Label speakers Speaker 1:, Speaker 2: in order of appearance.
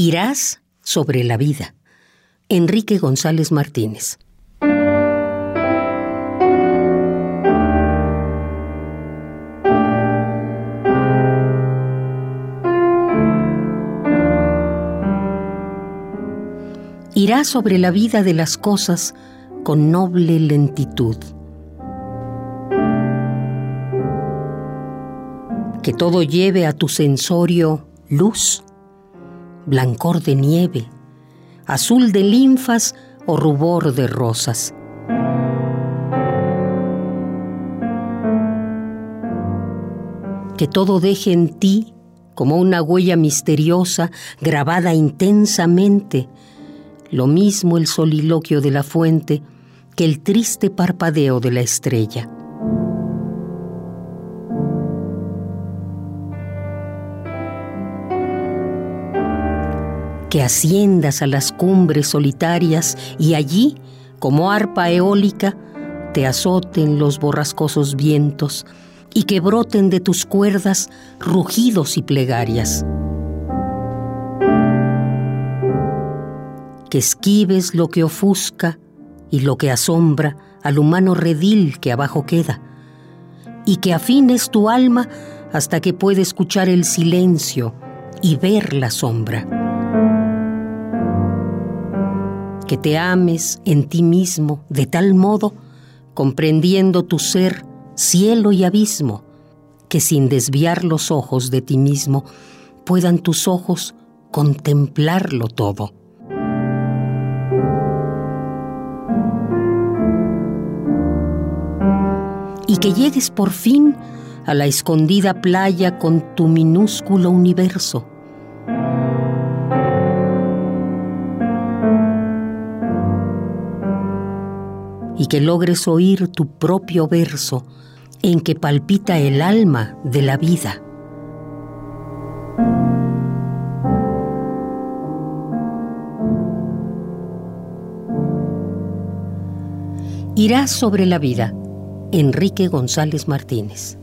Speaker 1: Irás sobre la vida. Enrique González Martínez. Irás sobre la vida de las cosas con noble lentitud. Que todo lleve a tu sensorio luz blancor de nieve, azul de linfas o rubor de rosas. Que todo deje en ti como una huella misteriosa grabada intensamente, lo mismo el soliloquio de la fuente que el triste parpadeo de la estrella. Que asciendas a las cumbres solitarias y allí, como arpa eólica, te azoten los borrascosos vientos y que broten de tus cuerdas rugidos y plegarias. Que esquives lo que ofusca y lo que asombra al humano redil que abajo queda, y que afines tu alma hasta que pueda escuchar el silencio y ver la sombra que te ames en ti mismo de tal modo, comprendiendo tu ser, cielo y abismo, que sin desviar los ojos de ti mismo, puedan tus ojos contemplarlo todo. Y que llegues por fin a la escondida playa con tu minúsculo universo y que logres oír tu propio verso en que palpita el alma de la vida. Irás sobre la vida. Enrique González Martínez.